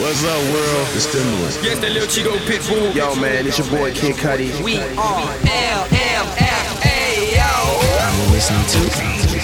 What's up, world? The Stimulus. Yes, that little Chico Pitbull. Yo, man, it's your boy Kid Cudi. We are LMFAO. You're listening to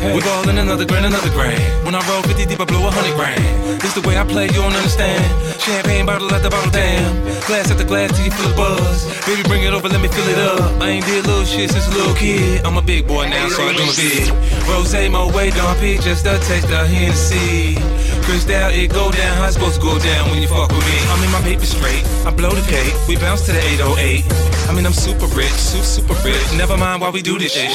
Hey. We ballin' another grand, another grand. When I roll 50 deep, I blow a hundred grand. This the way I play, you don't understand. Champagne bottle at the bottle, damn. Glass at the glass till you feel the buzz. Baby, bring it over, let me fill it up. I ain't did little shit since a little kid. I'm a big boy now, so I do my bit. Rose, my way, don't pick just a taste of Hennessy. Cristal, it go down. How's supposed to go down when you fuck with me? I'm in my paper straight. I blow the cake. We bounce to the 808. I mean, I'm super rich, super, super rich. Never mind why we do this shit.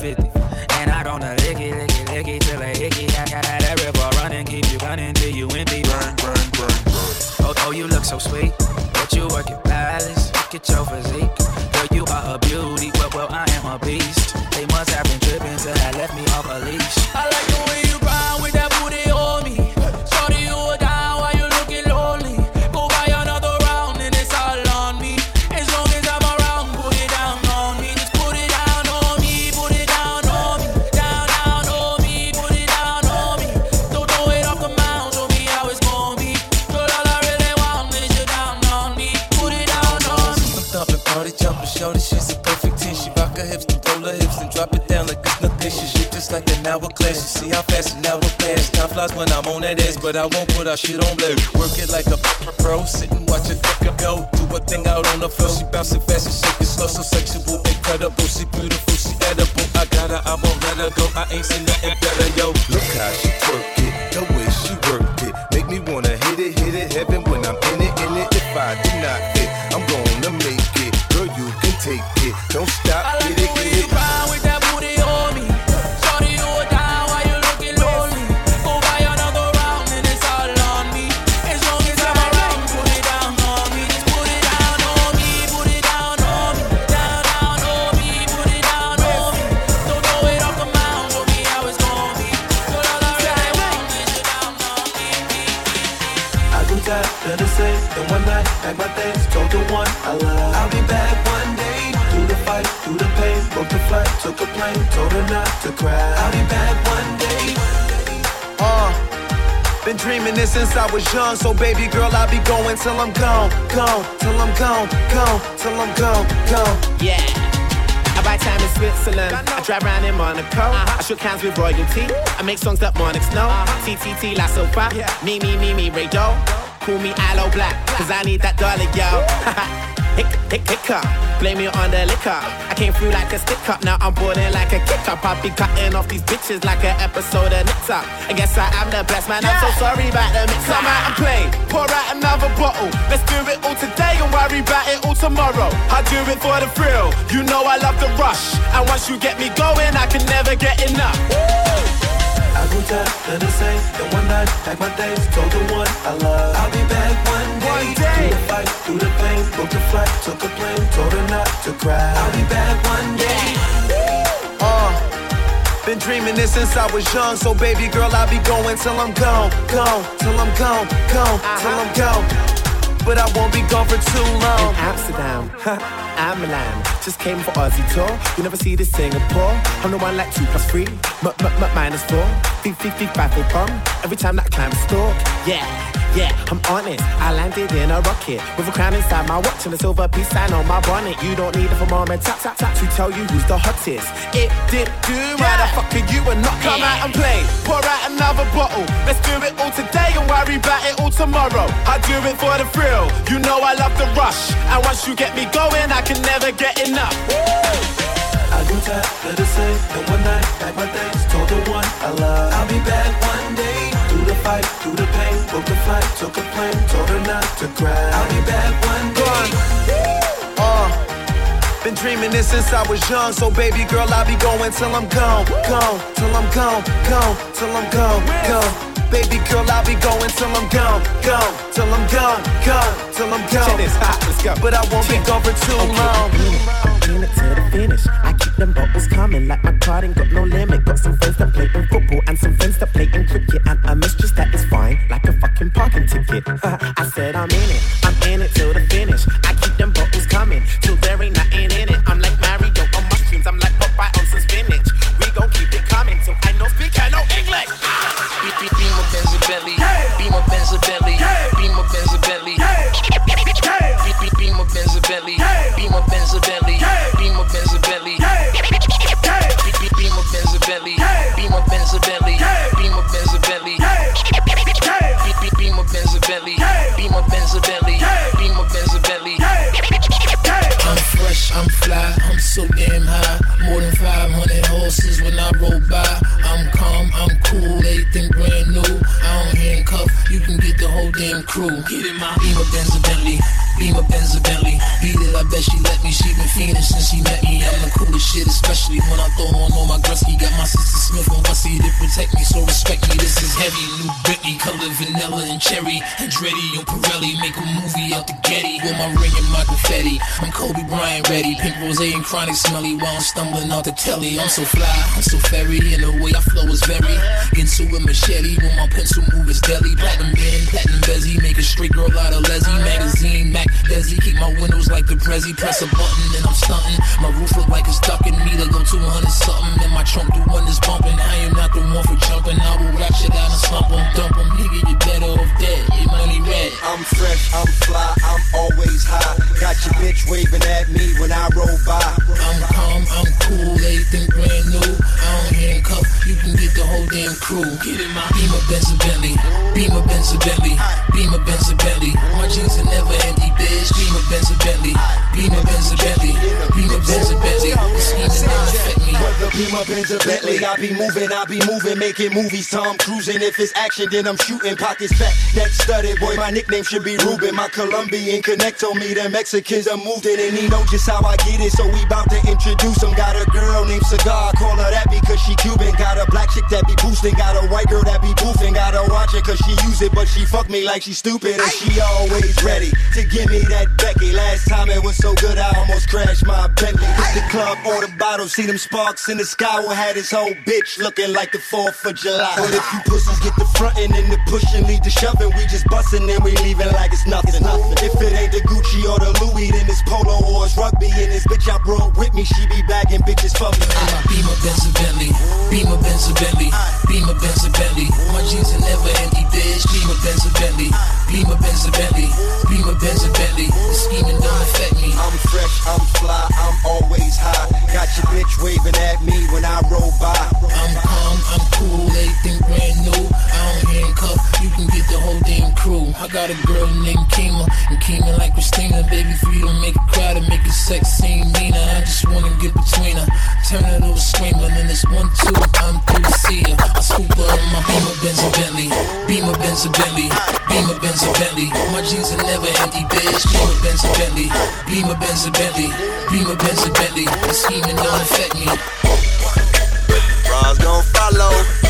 We'll it shit on in one night, pack my things, told the one I love. I'll be back one day. Through the fight, through the pain, booked the flight, took a plane, told her not to cry. I'll be back one day. Uh, been dreaming this since I was young, so baby girl, I'll be going till I'm gone, gone, till I'm gone, gone, till I'm gone, gone. Yeah. I buy time in Switzerland. I drive around in Monaco. I shook hands with royalty. I make songs that monarchs know. TTT La Sofa. Me, me, me, me, Ray Doe. Call me Aloe Blacc, cause I need that dollar, yo. Hick, hick, hiccup. Blame me on the liquor. I came through like a stick up, now I'm boarding like a kick up. I'll be cutting off these bitches like an episode of Nip Tuck. I guess I am the best man, I'm so sorry about the mix up. Come out and play, pour out another bottle. Let's do it all today and worry about it all tomorrow. I do it for the thrill, you know I love the rush. And once you get me going, I can never get enough. I go down, let her say, in one night, pack my things, told the one I love. I'll be back one day. One day. Through the fight, through the pain, booked a flight, took a plane, told her not to cry. I'll be back one day. Uh, been dreaming this since I was young, so baby girl, I'll be going till I'm gone, gone, till I'm gone, gone, till I'm gone. But I won't be gone for too long. In Amsterdam, I'm Milan. Just came for Aussie tour. You never see this Singapore. I'm the one like two plus three, m m m minus four. Feet, feet, feet, five for pump. Every time that climb stalk, yeah. Yeah, I'm on it. I landed in a rocket with a crown inside my watch and a silver peace sign on my bonnet. You don't need it a thermometer tap tap tap to tell you who's the hottest. It did do. Why the fuck are you and not come out and play? Pour out another bottle. Let's do it all today and worry about it all tomorrow. I do it for the thrill. You know I love the rush. And once you get me going, I can never get enough. I go down, let her say, in one night, pack my things, told the one I love. I'll be back one day. Through the fight, through the pain, booked a flight, took a plane, told her not to cry. I'll be back one day. Uh, been dreaming this since I was young, so baby girl, I'll be going till I'm gone, gone, till I'm gone, gone, till I'm gone, gone. Baby girl, I'll be going till I'm gone, gone, till I'm gone, gone, till I'm Check gone. this, hot, let's go. But I won't be gone for too long. In it to the finish. I keep them bottles coming like my card ain't got no limit. Got some friends that play in football and some friends that play in cricket. And I'm a mistress that is fine like a fucking parking ticket. I said I'm in it, I'm in it till the finish. I keep them bottles coming till there ain't nothing in it. I'm like so damn high. More than 500 horses when I roll by. I'm calm, I'm cool, everything brand new. I don't handcuff, you can get the whole damn crew. Get in my Beamer, Benz, Bentley beam a Benz a Bentley. Beat it, I bet she let me. She been fiending since she met me. I'm the coolest shit, especially when I throw on all my Grusky. Got my sister Smith on Wessie to protect me, so respect me. This is heavy. New Britney, color vanilla and cherry. Andretti and Pirelli, make a movie out the Getty. With my ring and my confetti. I'm Kobe Bryant ready. Pink rose and chronic smelly while I'm stumbling out the telly. I'm so fly, I'm so fairy, and the way I flow is very. Into a machete when my pencil move is deadly. Platinum band, platinum bezzy, make a straight girl out of Leslie. Magazine, Mac Desi, keep my windows like the Prezi. Press a button and I'm stunting. My roof look like it's ducking me to go 200 something. And my trunk the one is bumping. I am not the one for jumping. I will rap shit out and slump 'em, dump 'em. Nigga, you better off dead. Your money red. I'm fresh, I'm fly, I'm always high. Got your bitch waving at me when I roll by. I'm calm, I'm cool, everything brand new. I don't handcuff, you can get the whole damn crew. Get in my Beamer, Benz, Bentley. Beamer, Benz, Bentley. Beamer, Benz, and Bentley. My jeans are never empty, bitch. Beamer, Benz, and Bentley. Beamer, Benz, and Bentley. Beamer, Benz, and Bentley. Scheming don't affect me. Whether Beamer, Benz, or Bentley, I be moving, I be moving, making movies. Tom cruising. If it's action, then I'm shooting. Pockets fat, neck studded. Boy, my nickname should be Ruben. My Colombian connect told me the Mexicans are moved in, and he know just how I get it. So we bout to introduce him. Got a girl named Cigar, call her that because she Cuban. Got a black chick that be boosting. Got a white girl that be boofing. Gotta watch it cause she use it, but she fuck me like she stupid. And she always ready to give me that Becky. Last time it was so good, I almost crashed my Bentley. Hit the club, order bottles, see them sparks in the sky. We had his whole bitch looking like the 4th of July. But if you pussies get the frontin' and the pushing, lead the shoving, we just bustin' and we leaving like it's nothing. If it ain't the Gucci or the Louis, then it's polo or it's rugby. And this bitch I brought with me, she be bagging bitches for me. Beamer, Benz, and Bentley. Beamer, Benz, and Bentley. Beamer, Benz, and Bentley. My jeans are never empty, bitch. Beamer, Benz, and Bentley. Beamer, Benz, and Bentley. Beamer, Benz, and Bentley. The scheming don't affect me. I'm fresh, I'm fly, I'm always high. Got your bitch waving at me when I roll by. I'm calm, I'm cool, everything brand new. I don't handcuff, you can get the whole damn crew. I got a girl named Kima, and Kima like Christina. Baby, for you to make it cry, to make it sex seem meaner. I just wanna get between her, turn her to a screamer. Then it's one, two, I'm through to see her. I scoop her in my Beamer, Benz, and Bentley. Beamer, Benz, and Bentley. Benz, and Bentley. My jeans are never empty, bitch. Beamer, Benz, and Bentley. Beamer, Benz, and Bentley. Beamer, Benz, and Bentley. The scheming don't affect me. Bras gon' follow.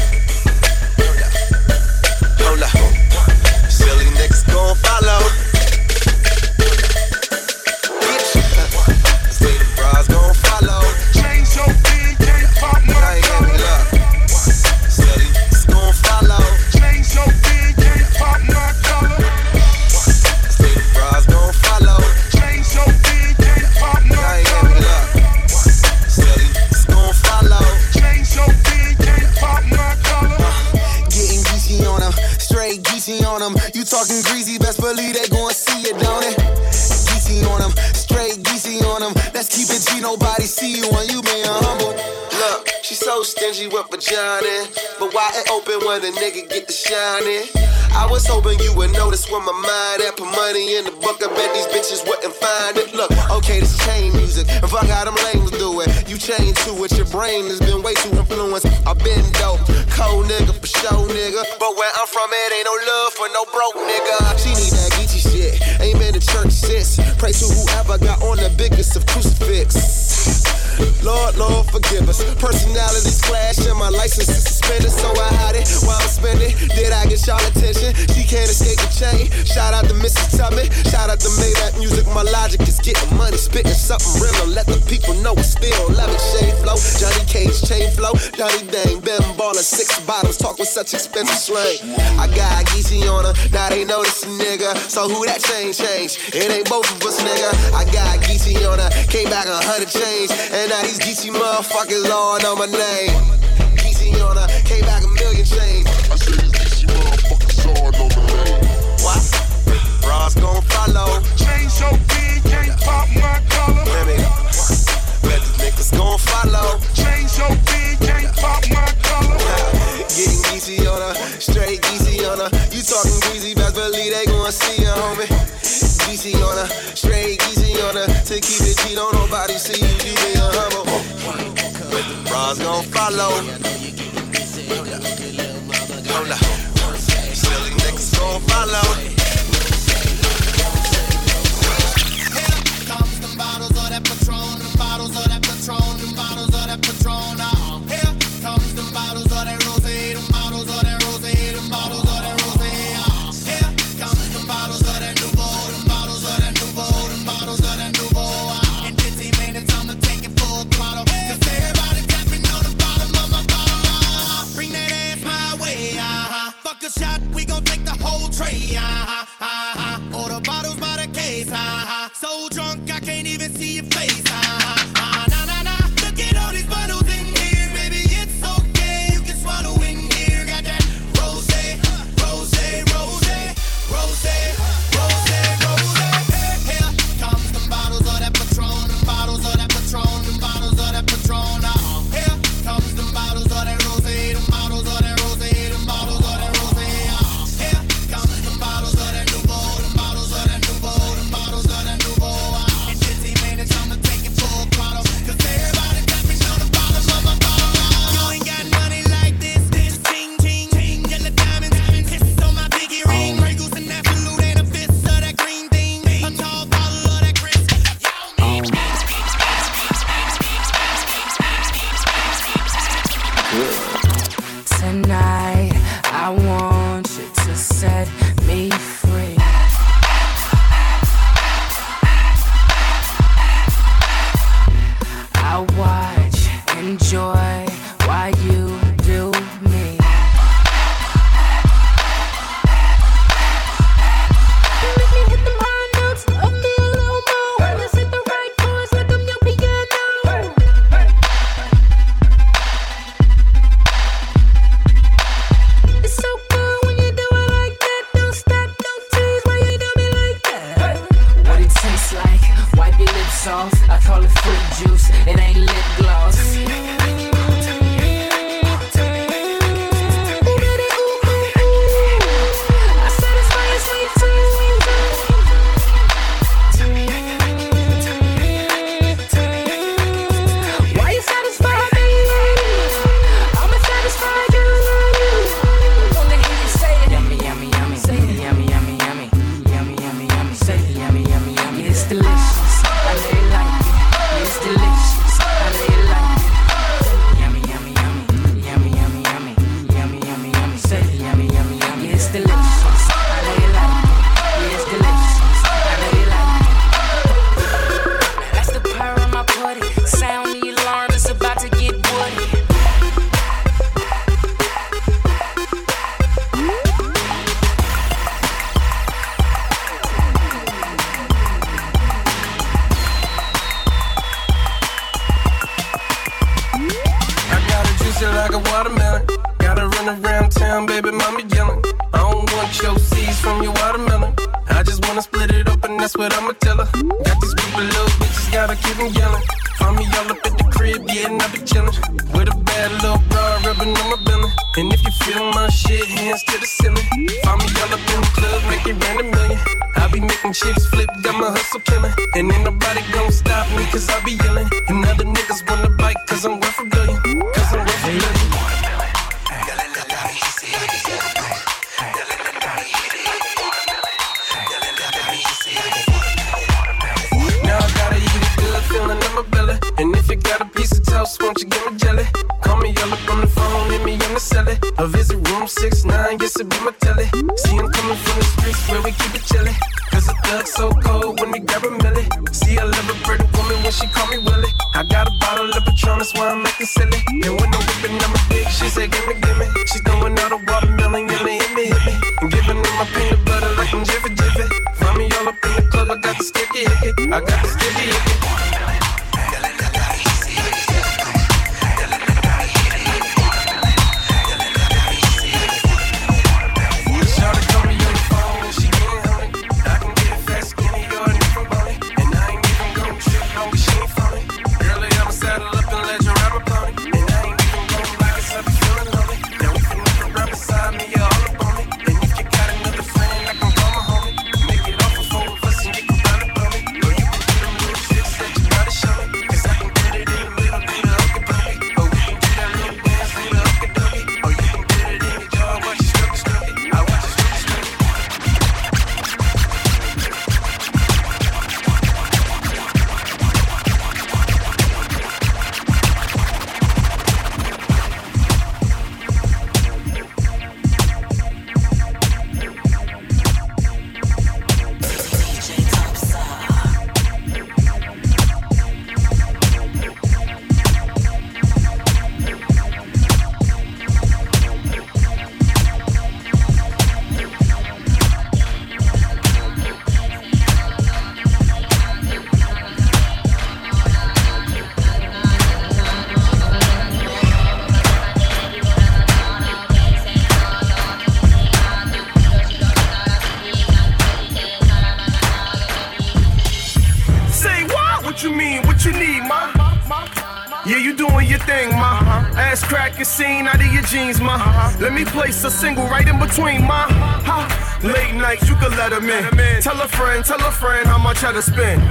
It open when a nigga get the shining? I was hoping you would notice where my mind at. Put money in the book, I bet these bitches wouldn't find it. Look, okay, this chain music, and fuck how them lames do it. You chain to it, your brain has been way too influenced. I've been dope, cold nigga for show, nigga. But where I'm from, it ain't no love for no broke nigga. She need that Geechee shit, ain't been to church since. Pray to whoever got on the biggest of crucifix. Lord, Lord, forgive us. Personalities clash and my license is suspended, so I hide it while I'm spending. Did I get y'all attention? She can't escape the chain. Shout out to Mrs. Tubman. Shout out to Maybach Music. My logic is getting money, spitting something real. Let the people know it's still love flow, Johnny Cage chain flow. Johnny Dang, Ben ballin' six bottles. Talk with such expensive slang. I got geezy on her, now they notice a nigga. So who that chain change? It ain't both of us, nigga. I got geezy on her, came back a hundred chains. And now these geeky motherfuckers all know my name. Geezy on her, came back a million chains. I say these geeky motherfuckers all know my name. What? Bras gon' follow. Change your beat, can't pop my collar. Let these niggas gon' follow. Change your beat, can't pop my collar. Getting geezy on her, straight geezy on her. You talking greasy, best believe they gon' see ya, homie. Geezy on her, straight geezy on her. To keep it G, don't nobody see you, you being humble. But the bras gon' follow. Hold up. Silly niggas gon' follow. Patron, but I'ma tell her. Got these people, little bitches, gotta keep them yelling. A single right in between, ma. Ha. Late nights, you can let him in. Tell a friend, tell a friend how much I to spend.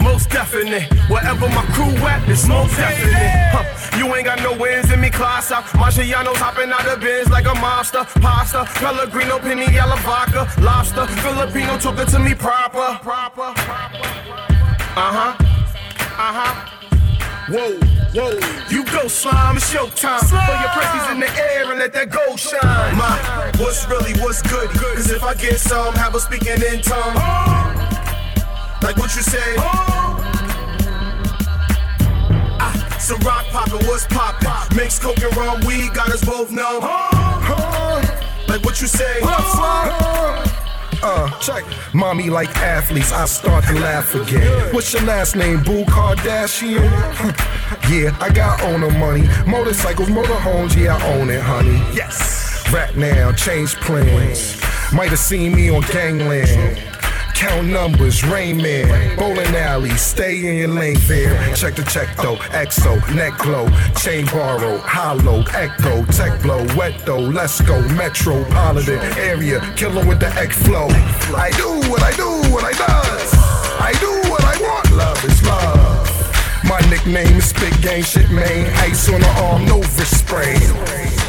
Most definite. Wherever my crew at, it's most definite. Huh. You ain't got no wins in me, class out. Marciano's hopping out of bins like a monster. Pasta, Pellegrino, penny, yellow vodka, lobster. Filipino talking to me proper. Proper. Uh huh. Uh huh. Whoa, whoa. You go slime, it's your time. Throw your presses let that gold shine. My, what's really what's good? Cause if I get some, have a speaking in tongue. Like what you say? Ah, some rock poppin', what's poppin'? Mix coke and rum, weed got us both numb. Like what you say? Uh, check. Mommy like athletes, I start to laugh again. What's your last name, Boo Kardashian? yeah, I got owner money. Motorcycles, motorhomes, yeah, I own it, honey. Yes. Rap now, change plans. Might have seen me on Gangland. Count numbers, Rain Man, bowling alley, stay in your lane fair. Check the check though, EXO, neck glow, chain borrow, hollow, echo, tech blow, wet though, let's go, metropolitan area, killer with the X flow. I do what I do, what I does. I do what I want, love is love. Nickname is Big Game Shit Man, ice on the arm, no wrist spray.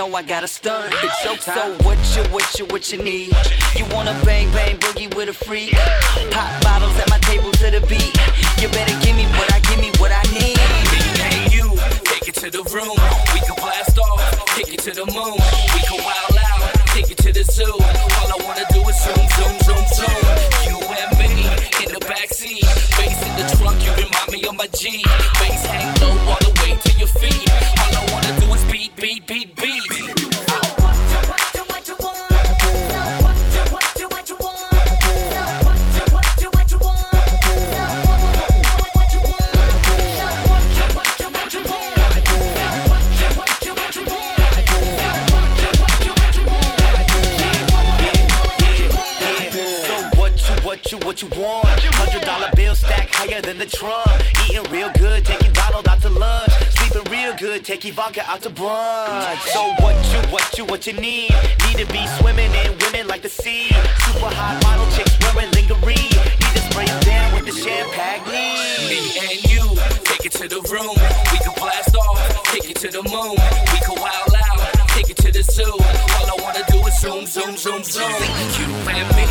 Know I got a stunt. It's so, so what you, what you, what you need? You wanna bang, bang, boogie with a freak? Pop bottles at my table to the beat. You better give me what I, give me what I need. Hey you, take it to the room. We can blast off, take it to the moon. We can wild out, take it to the zoo. All I wanna do is zoom, zoom, zoom, zoom. You and me in the backseat, bass in the trunk. You remind me of my G. Bass take Ivanka out to brunch. So what you, what you, what you need? Need to be swimming in women like the sea. Super hot model chicks wearing lingerie. Need to spray down with the champagne. Me and you, take it to the room. We can blast off, take it to the moon. We can wild out, take it to the zoo. All I wanna do is zoom, zoom, zoom, zoom. You and me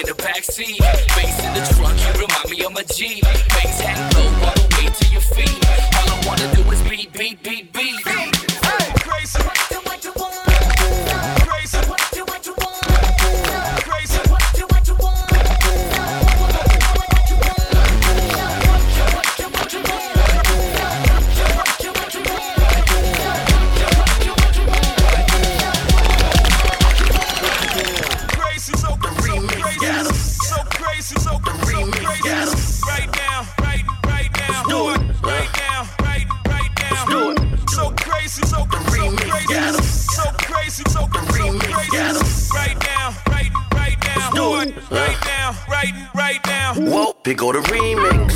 in the backseat, bass in the trunk. You remind me of my Jeep. Bass hang low all the way to your feet. Wanna do is beat, beat, beat, beat. Hey, crazy. Whoa, here go the remix.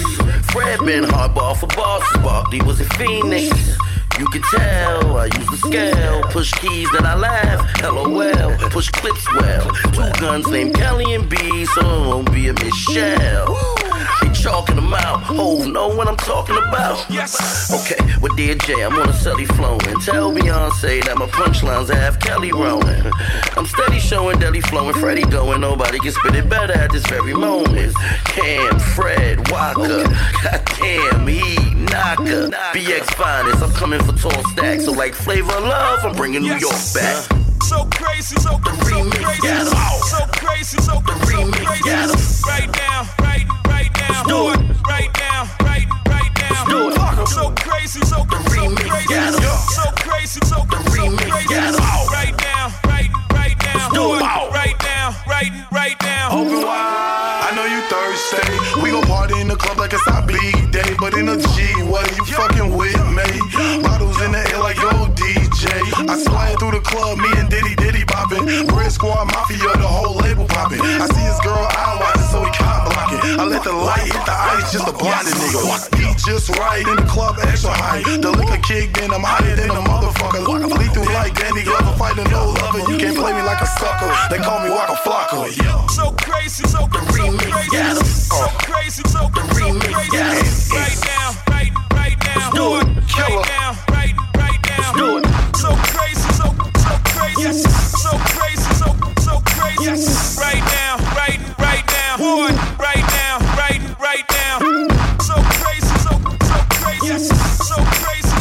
Fred been hardball for bosses. Barkley was in Phoenix. You can tell I use the scale. Push keys that I laugh. LOL. Push clips well. Two guns named Kelly and B, so it won't be a Michelle. They chalking them out. Oh, know what I'm talking about? Yes. Okay, with Dear I'm on a steady flowing. Tell Beyonce that my punchlines have Kelly rolling. I'm steady showing Deli flowing, Freddie going. Nobody can spit it better at this very moment. Cam, Fred, Waka, goddamn, he, Naka, BX finest. I'm coming for tall stacks. So like flavor love, I'm bringing New York back. So crazy, so crazy, so crazy, so crazy. so crazy, Right now, right, right now. Do it. Right now, right, right now. Do it. So crazy, so crazy, so crazy, so crazy. Right now, right, right now. Do it. Right now, right, right now. Open wide. I know you thirsty. We gon' party in the club like it's our big day. But in a G, what are you fucking with me? Bottles in the yo I slide through the club, me and Diddy Diddy poppin'. Brick Squad Mafia, the whole label poppin'. I see his girl eye watching, so he cop blocking. I let the light hit the ice, just a blinded nigga. Beat just right in the club, extra high. The liquor kicked in, I'm higher than a motherfucker. I bleed through like Danny Glover, fighting no lover. You can't play me like a sucker. They call me Waka Flocka. So crazy, so oh. crazy, so crazy, so crazy. Right now, right, right now. It. Right now, right, right now. So crazy, so so crazy, so crazy, so so crazy. Right now, right, right now. Boy, right now, right, right now. So crazy, so so crazy, so crazy,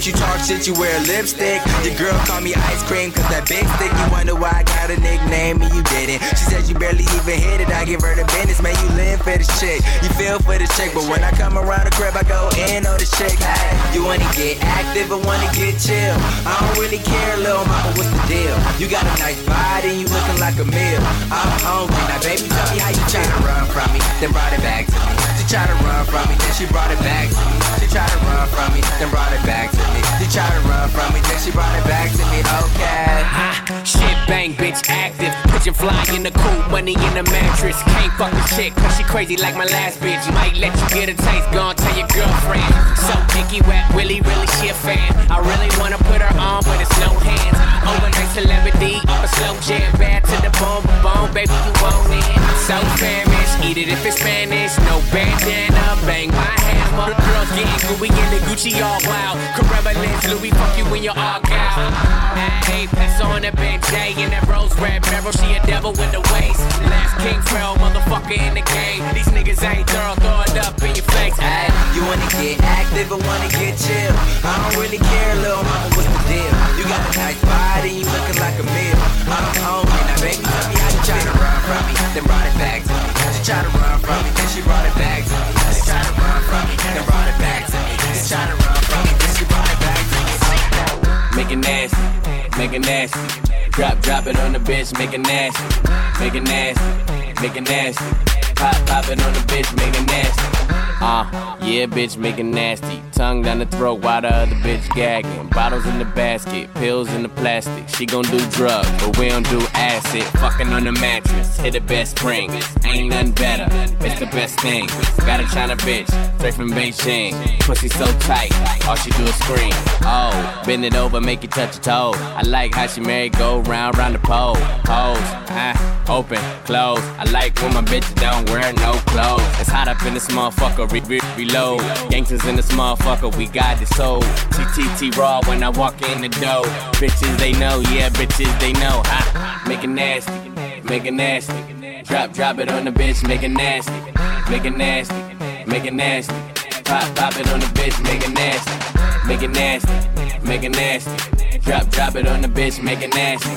Lips, you talk shit, you wear lipstick. Your girl call me ice cream, cause that big stick. You wonder why I got a nickname and you didn't. She said you barely even hit it. I give her the business, man. You live for this chick. You feel for this chick, but when I come around the crib, I go in on this chick. Hey, you wanna get active or wanna get chill? I don't really care, little mama, what's the deal? You got a nice body, you looking like a meal. I'm hungry, now baby, tell me how you try to run from me, then brought it back to me. She tried to run from me, then she brought it back to me. She tried to run from me, then brought it back to me. She tried to run from me, then she brought it back to me. Okay. Shit bang, bitch active. Fly in the cool, money in the mattress. Can't fuck the chick, cause she crazy like my last bitch. Might let you get a taste, gon' tell your girlfriend. So picky, wet, Willie, really, she a fan. I really wanna put her on, but it's no hands. Overnight celebrity, a slow jam, bad to the bone, bone, baby, you want it. So famished, eat it if it's Spanish. No bandana, bang my hammer. Girls getting gooey in the Gucci all wild. Lens, Louis, fuck you when you're all gal. Hey, pass on the Ben J in that rose red barrel. She a devil with the waist. Last King Pharaoh, motherfucker in the game. These niggas ain't thorough, throw it up in your face. Ay, you wanna get active or wanna get chill? I don't really care, little mama, what's the deal? You got a nice body, you looking like a meal. I'm hungry, now baby, tell me how you try to run from me, then brought it back to me. She try to run from me, then she brought it back to me. She try to run from me, then brought it back to me. She try to run from me, then she Make it nasty, make it nasty. Drop, drop it on the bitch, make it nasty, make it nasty, make it nasty. Pop, pop it on the bitch, make it nasty. Uh, yeah, bitch, make it nasty. Tongue down the throat while the other bitch gagging. Bottles in the basket, pills in the plastic. She gon' do drugs, but we don't do acid. Fucking on the mattress, hit the best spring. Ain't nothing better, it's the best thing. Got a China bitch, straight from Beijing. Pussy so tight, all she do is scream. Oh, bend it over, make it touch your toe. I like how she married, go round, round the pole. Pose, ah, open, close. I like when my bitch don't wear no clothes. It's hot up in this motherfucker, re- re- reload. Gangsters in this motherfucker, we got this soul. TTT raw when I walk in the door. Bitches they know, yeah, bitches they know. Ha, make it nasty, make it nasty. Drop, drop it on the bitch, make it nasty, make it nasty, make it nasty. Pop, pop it on the bitch, make it nasty, make it nasty, make it nasty. Drop, drop it on the bitch, make it nasty,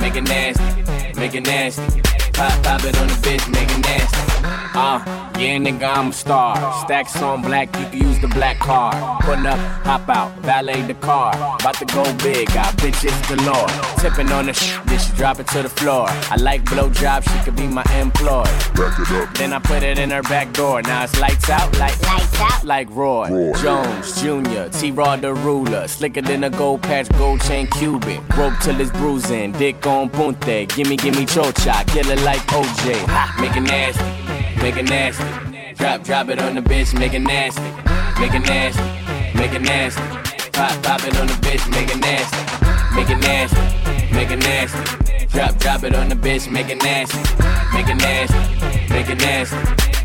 make it nasty, make it nasty. Pop, pop it on the bitch, make it nasty. Uh, yeah, nigga, I'm a star. Stacks on black, you can use the black card. Put up, hop out, valet the car. About to go big, got bitches galore. Tipping on the sh, then she drop it to the floor. I like blow jobs, she could be my employee. Back it up. Then I put it in her back door. Now it's lights out, like lights out, like Roy, Jones Jr. T. Raw the ruler, slicker than a gold patch, gold chain Cuban. Rope till it's bruising, dick on punte. Gimme, gimme chocha, kill it like OJ. Ha, make it nasty, make it nasty. Drop, drop it on the bitch, make it nasty, make it nasty, make it nasty. Pop, pop it on the bitch, make it nasty, make it nasty, make it nasty. Drop, drop it on the bitch, make it nasty, make it nasty, make it nasty.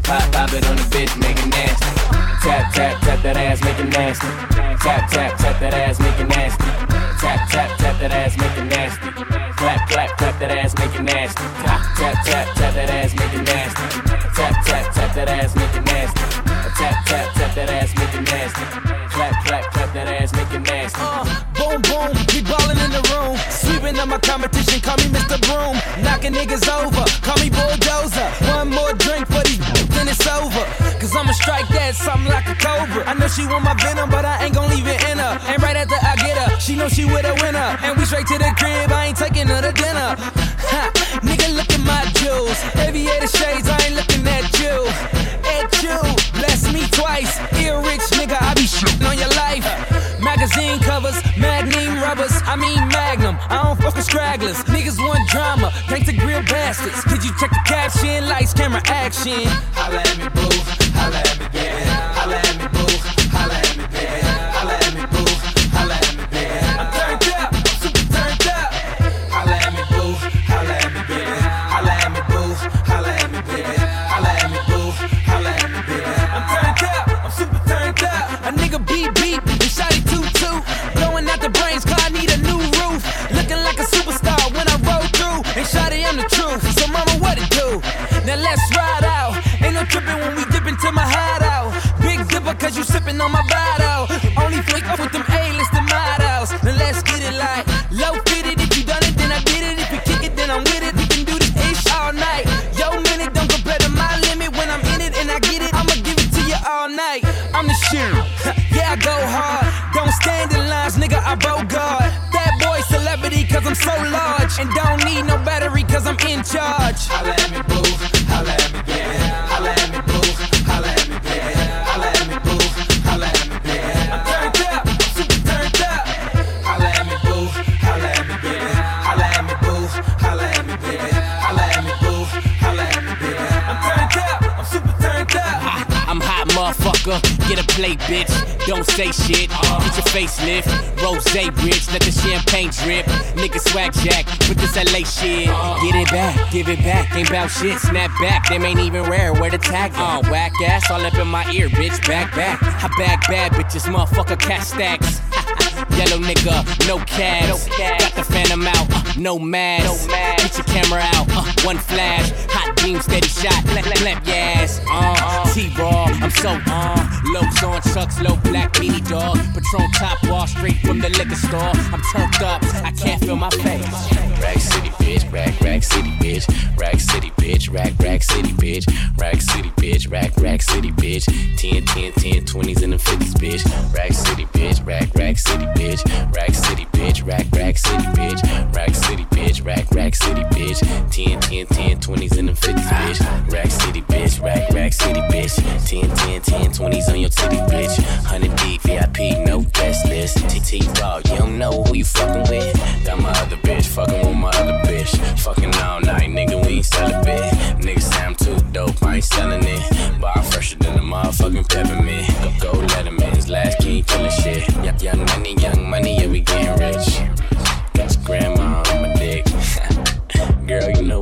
Pop, pop it on the bitch, make it nasty. Tap, tap, tap that ass, make it nasty. Tap, tap, tap that ass, make it nasty. Tap, tap, tap that ass, make it nasty. Clap, clap, clap that ass, make it nasty. Tap, tap, tap, tap that ass, make it nasty. Tap, tap, tap that ass, make it nasty. Tap, tap, tap that ass, make it nasty. Clap, clap, clap that ass, make it nasty. Uh, boom, boom, we ballin' in the room. Sweeping up my competition, call me Mr. Broom. Knocking niggas over, call me Bulldozer. One more drink for these then it's over. Cause I'ma strike that something like a cobra. I know she want my venom, but I ain't gon' leave it in her. And right after I get her, she know she with a winner. And we straight to the crib, I ain't taking her to dinner. Ha, nigga, look at my jewels. Aviator shades, I ain't looking at you. At you, bless me twice. Ear rich nigga, I be shitting on your life. I don't fuck with stragglers. Niggas want drama, thanks to grill bastards. Did you check the caption? Lights, camera, action. Holla at me, boo. Holla at me, baby. Holla at me, Tripping when we dip into my hideout. Big dipper, cause you sipping on my bottle. Only flick up with them A-list models. Now let's get it like low fitted. If you done it, then I did it. If you kick it, then I'm with it. We can do this ish all night. Yo, minute don't compare to my limit. When I'm in it and I get it, I'ma give it to you all night. I'm the shit. yeah, I go hard. Don't stand in lines, nigga. I bogart. That boy celebrity, cause I'm so large. And don't need no battery, cause I'm in charge. Plate, bitch. Don't say shit. Get your facelift. Rose bitch. Let the champagne drip. Nigga swag jack with this LA shit. Get it back, give it back. Ain't bout shit. Snap back. Them ain't even rare. Where the tag on? Whack ass all up in my ear, bitch. Back, back. I bag bad bitches, motherfucker. Cash stacks. Yellow nigga, no cabs. Got the phantom out, uh, no mask. Get your camera out, uh, one flash. Beam, steady shot, clap, clap your ass. Uh, T-ball, I'm so uh. Lows on trucks, low black beanie dog. Patron top wall, straight from the liquor store. I'm turned up, I can't feel my face. Rack City, bitch, rack, rack city, bitch. Rack City, bitch, rack, rack city, bitch. Rack City, bitch, rack, rack city, bitch. 10, 10, 10, 20s and the 50s, bitch. Rack City, bitch, rack, rack city, bitch. Rack City, bitch, rack, rack city, bitch. Rack City, bitch, rack, rack city, bitch. 10, 10, 10, 20s and the 50s, bitch. Rack City, bitch, rack, rack city, bitch. 10, 10, 10, 20s on your titty, bitch. 100 deep, VIP, no guest list. TT Raw, you don't know who you fucking with. Got my other bitch, fucking with my other bitch. Fucking all night, nigga, we ain't celibate. Nigga say I'm too dope, I ain't selling it. But I'm fresher than the motherfucking peppermint. Go, go let him in, his last king killing shit. Young, young money, young money, yeah, we getting rich. Got your grandma on my dick. Girl, you know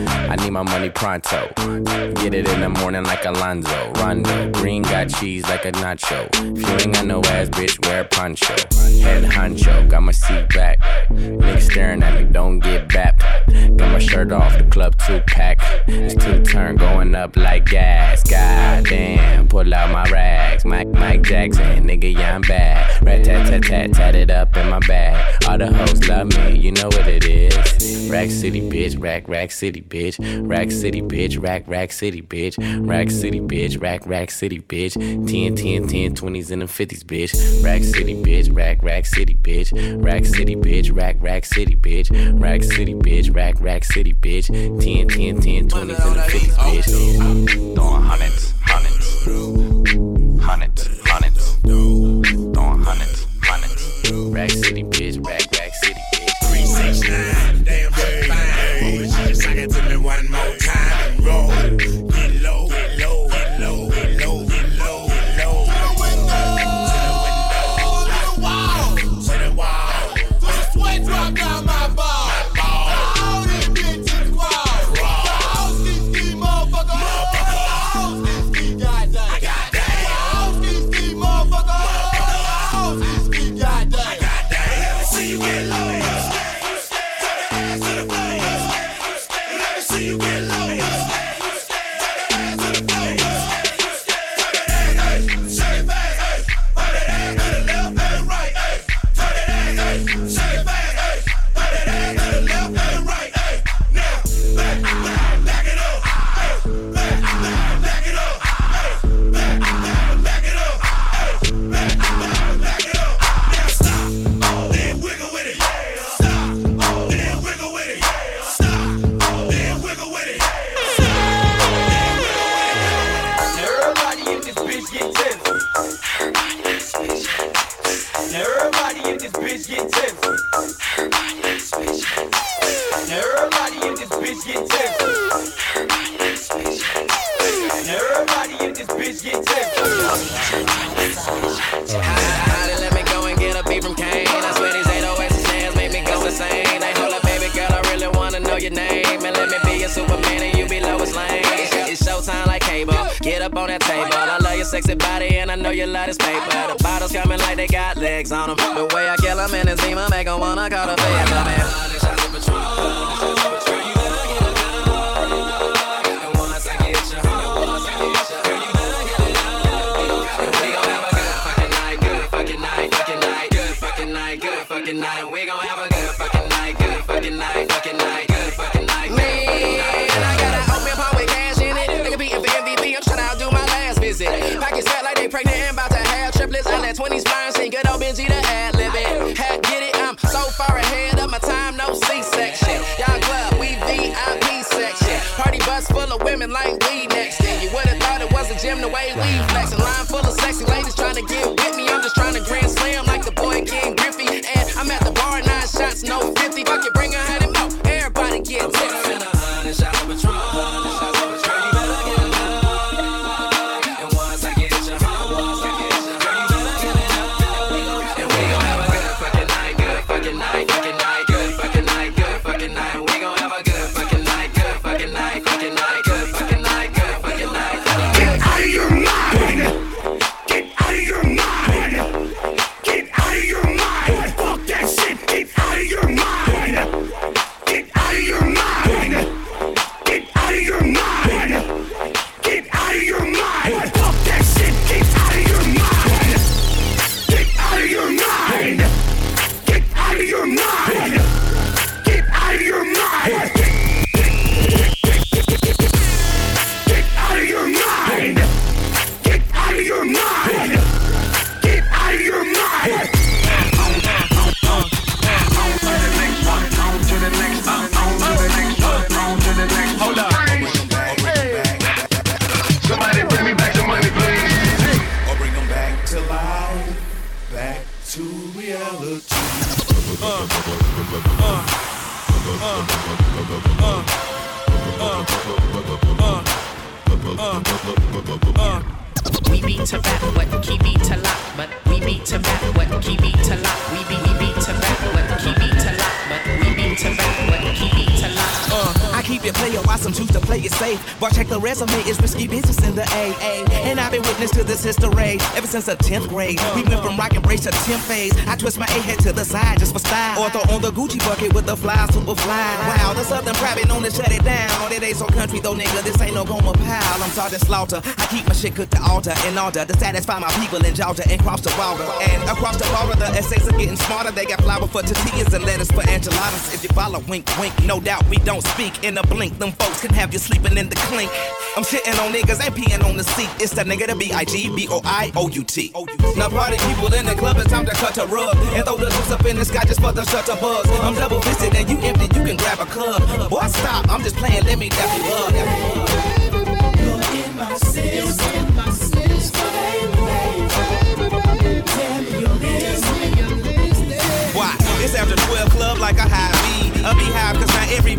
I need my money pronto. Get it in the morning like Alonzo. Rondo. Green got cheese like a nacho. If you ain't got no ass, bitch, wear a poncho. Head honcho, got my seat back. Niggas staring at me, don't get bapped. Got my shirt off, the club two pack. It's two turn going up like gas. God damn, pull out my rags. Mike, Mike Jackson, nigga, yeah, I'm bad. Rat tat tat tat, tat it up in my bag. All the hoes love me, you know what it is. Rack City, bitch, rack, rack city, bitch. Rack City, bitch, rack, rack city, bitch. Rack City, bitch, rack, rack city, bitch. 10, 10, 10, 20s and the 50s, bitch. Rack City, bitch, rack, rack city, bitch. Rack City, bitch, rack, rack city, bitch. Rack City, bitch, rack, rack city, bitch. 10, 10, 10, 20s and the 50s, bitch. Throwing hundreds. Hundreds, Rack City, Superman and you be Lois Lane. It's, showtime like cable. Get up on that table. I your sexy body and I know you love this paper. The bottles coming like they got legs on them. The way I kill them in this beamer make 'em wanna call the feds. fucking night. We gon' have a good fucking night, good fucking night, good fucking night, good fucking night, the way we flexing. Line full of sexy ladies trying to get with me. I'm just trying to grand slam like the the 10th grade. We went from rock and brace to 10th phase. I twist my A head to the side just for style. Or throw on the Gucci bucket with the fly, super fly. Wow, the Southern private known to shut it down. That ain't so country though, nigga. This ain't no Gomer Pyle. I'm Sergeant Slaughter. I keep my shit cooked to altar in order to satisfy my people in Georgia and cross the border. And across the border, the essays are getting smarter. They got flour for tortillas and lettuce for enchiladas. If you follow, wink, wink. No doubt we don't speak in a blink. Them folks can have you sleeping in the clink. I'm shitting on niggas and peeing on the seat. It's the nigga, the B-I-G, B-O-I-O-U-T. Now party people in the club, it's time to cut a rug. And throw the loose up in the sky just for the shutterbugs. I'm double fisted and you empty, you can grab a club. Boy, stop, I'm just playing, let me dap you up.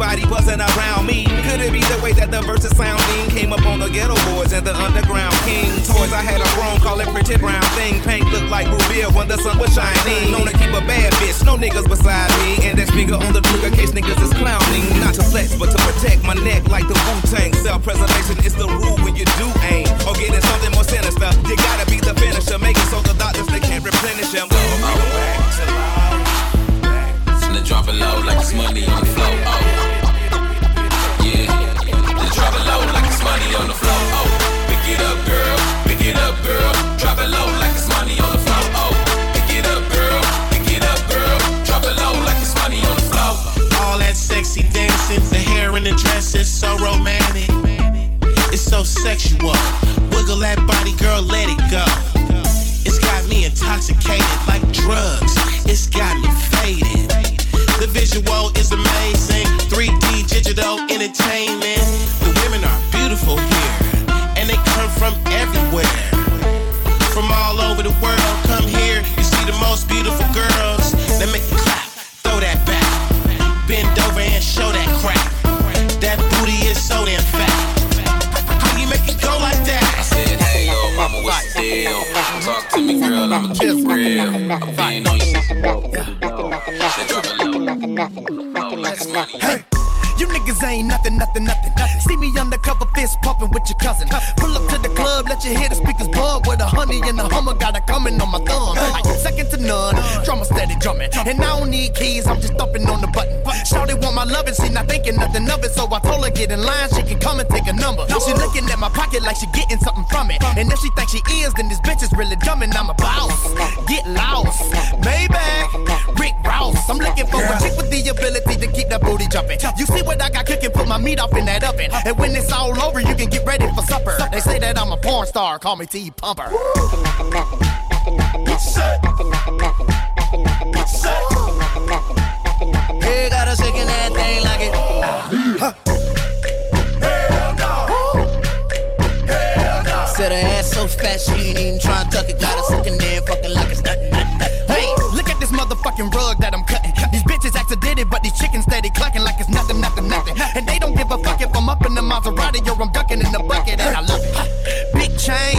Everybody wasn't around me. Could it be the way that the verses sounding came up on the Geto Boys and the underground king? Toys I had a grown, call it pretty brown thing. Paint looked like Rubia when the sun was shining. Known to keep a bad bitch, no niggas beside me. And that speaker on the trigger case niggas is clowning. Not to flex, but to protect my neck like the Wu Tang. Self preservation is the rule when you do aim. Or getting something more sinister. You gotta be the finisher. Make it so the doctors they can't replenish them. him. Finna drop it low like it's money on the floor. Oh, on the floor. Oh, pick it up, girl. Pick it up, girl. Drop it low like it's money on the floor. Oh, pick it up, girl. Pick it up, girl. Drop it low like it's money on the floor. All that sexy dancing, the hair and the dress is so romantic. It's so sexual. Wiggle that body, girl, let it go. It's got me intoxicated like drugs. It's got me faded. The visual is amazing. 3D digital entertainment. The women are beautiful here, and they come from everywhere. From all over the world, come here. You see the most beautiful girls. They make you clap, throw that back, bend over and show that crack. That booty is so damn fat. How you make it go like that? I said, hey, yo, mama, what's the deal? Talk to me, girl, I'ma keep it real. I'm being on you. Say, drop it low. Hey. You niggas ain't nothing, nothing, nothing. See me undercover, fist pumping with your cousin. Pull up to the club, let you hear the speakers bug with a honey and a hummer. Got it coming on my thumb. I second to none. Drummer steady drumming. And I don't need keys, I'm just thumping on the button. Shawty want my loving, she not thinking nothing of it. So I told her get in line, she can come and take a number. She looking at my pocket like she getting something from it. And if she thinks she is, then this bitch is really dumb and I'm a boss. Get lost. Maybach, Rick Ross. I'm looking for a chick with the ability to keep that booty jumping. You see what I got cooking, put my meat up in that oven. And when it's all over, you can get ready for supper. They say that I'm a porn star, call me T Pumper. Hey, fat she ain't even trying to tuck it. Got her sucking there, fucking like it's nothing. Hey, look at this motherfucking rug that I'm cutting. These bitches accidentally, but these chickens steady clucking like it's nothing, nothing, nothing. And they don't give a fuck if I'm up in the Maserati or I'm ducking in the bucket, and I love it. Big chain,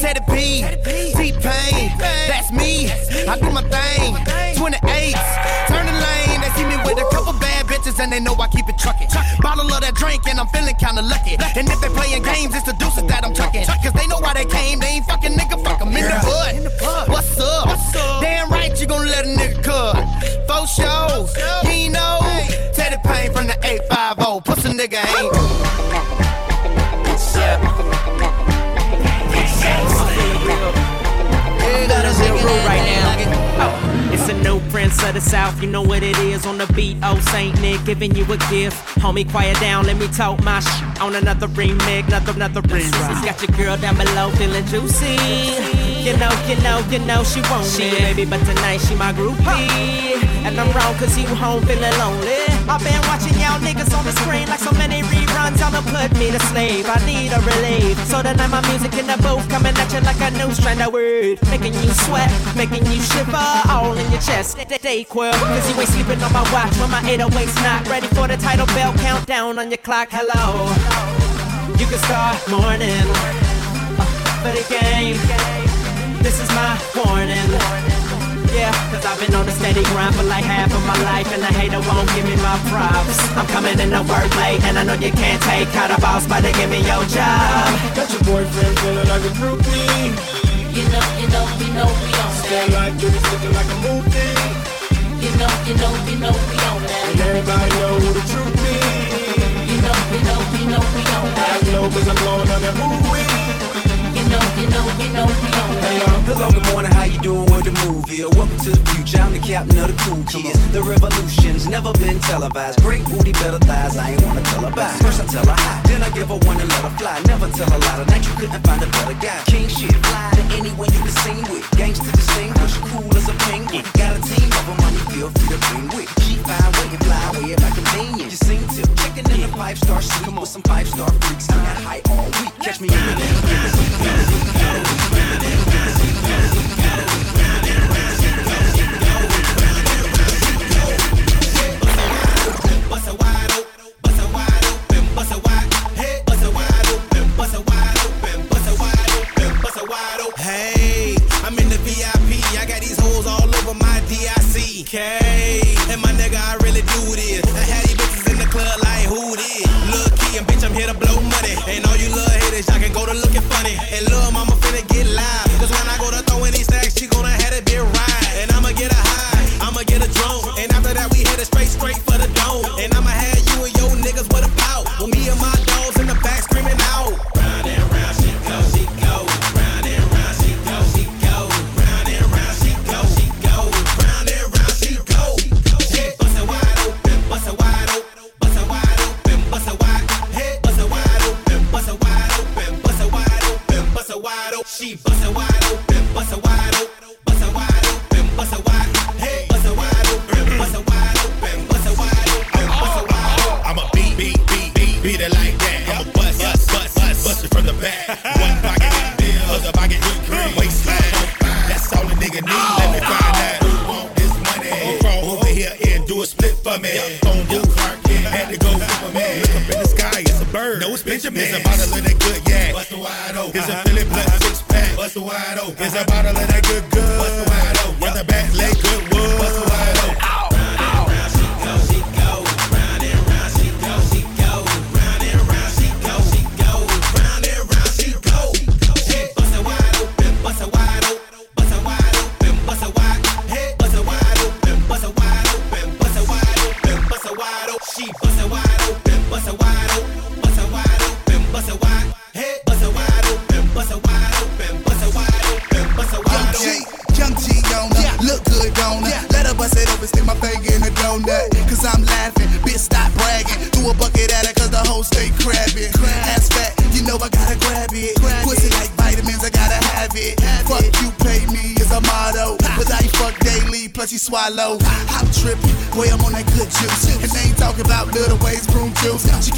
Teddy P, T-Pain, that's me. I do my thing. 28s, turn the lane. They see me with a couple bad bitches and they know I keep it trucking. Bottle of that drink and I'm feeling kinda lucky. And if they playing games, it's the deuces that I'm chucking. Cause they know why they came, you gon' let a nigga cut. Four shows, you know. Teddy Payne from the 850, pussy nigga ain't. Prince of the south. You know what it is on the beat. Oh, Saint Nick giving you a gift. Homie, quiet down. Let me talk my sh on another remix, another another remix. Got your girl down below feeling juicy. You know, you know, you know she won't she it, baby, but tonight she my groupie. And I'm wrong cause you home feeling lonely. I've been watching y'all niggas on the screen like so many reruns. Y'all done put me to slave. I need a relief. So tonight my music in the booth coming at you like a new strand of word. Making you sweat, making you shiver all in your chest. Stay quill, cause you ain't sleeping on my watch when my 808's not ready for the title bell countdown on your clock. Hello. You can start morning uh, for the game. This is my warning. Yeah, cause I've been on a steady grind for like half of my life And the hater won't give me my props I'm coming in to work late and I know you can't take How the boss about to give me your job Got your boyfriend feeling like a groupie. You know, you know, you know we on Stand like this, looking like a movie. You know, you know, you know we on that. And everybody know who the truth is. You know, you know, you know we on that. I know cause I'm blowing on that movie. You know, you know, you on. Hello, good morning, how you doing? What the movie? Welcome to the future, I'm the captain of the cool kids. The revolution's never been televised. Great booty, better thighs, I ain't wanna tell her bye. First I tell her hi, then I give her one and let her fly. Never tell her lie, tonight you couldn't find a better guy. King shit, fly to anyone you can sing with. Gangsta distinguished, cool as a penguin. Got a team of them, money feel free to bring with. She fine, waiting, fly away at my convenience. You seen tip, checking in the five star suite with some five star freaks. I'm at high all week, catch me in the Hey, And my nigga, I really do this.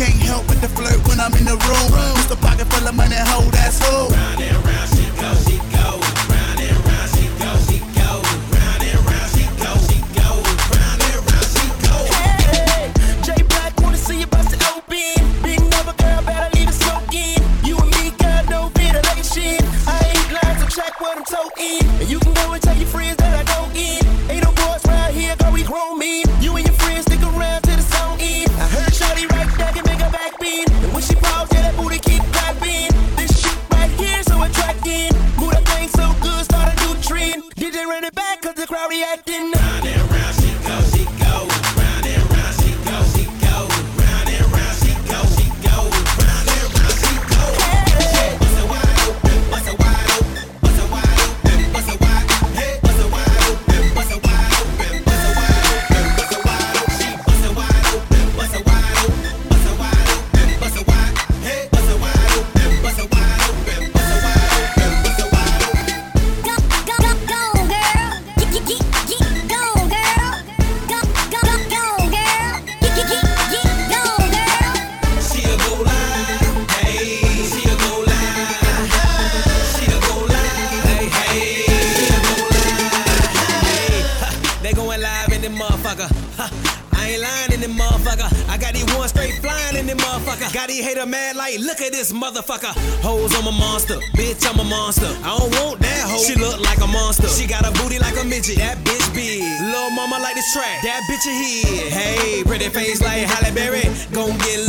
Can't help but the flirt when I'm in the room. Just a pocket full of money, hold that's who. monster. I don't want that hoe. She look like a monster. She got a booty like a midget. That bitch big. Lil' mama like this track. That bitch a hit. Hey, pretty face like Halle Berry. Gon' get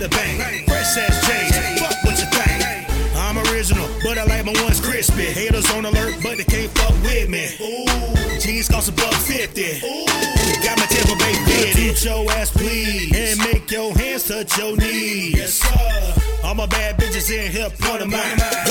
the bang. Fresh ass change. Fuck what you think. I'm original, but I like my ones crispy. Haters on alert, but they can't fuck with me. Ooh, jeans cost a buck fifty. Ooh, got my Tampa Bay bid. Teach your ass, please, and make your hands touch your knees. Yes, sir. All my bad bitches in here, point them my.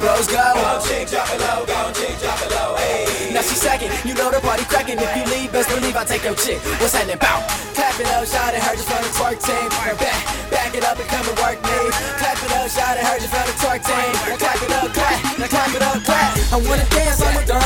Bros go. Go chick, drop it low, go chick, drop it low, hey. Now she second, you know the party cracking. If you leave, best believe I take your chick. What's happening? Bow. Clap it up, shout at her just from the twerk team. Back, back it up and come and work me. Clap it up, shout at her just from the twerk team. Now clap it up, clap, now clap it up, clap. I wanna dance, I'ma done,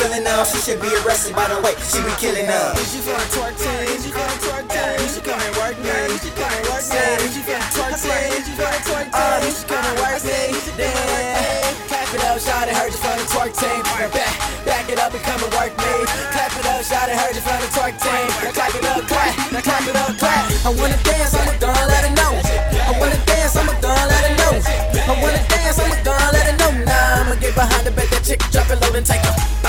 feeling now, she should be arrested by the way she be killing us. Is you from twerk? Is you from twerk team? You and work me. You should come and work me. Is you from twerk team? Is you from twerk team? You and work me. Clap it up, shout it, heard you from the twerk team. Back, back it up and come and work me. Clap it up, shout it, heard you from the twerk team. Now clap it up, clap. Now clap it up, clap. I wanna dance, I'ma let her know. I wanna dance, I'ma let her know. I wanna dance, I'ma let her know. Now I'ma get behind the bed, that chick, drop it low and take her.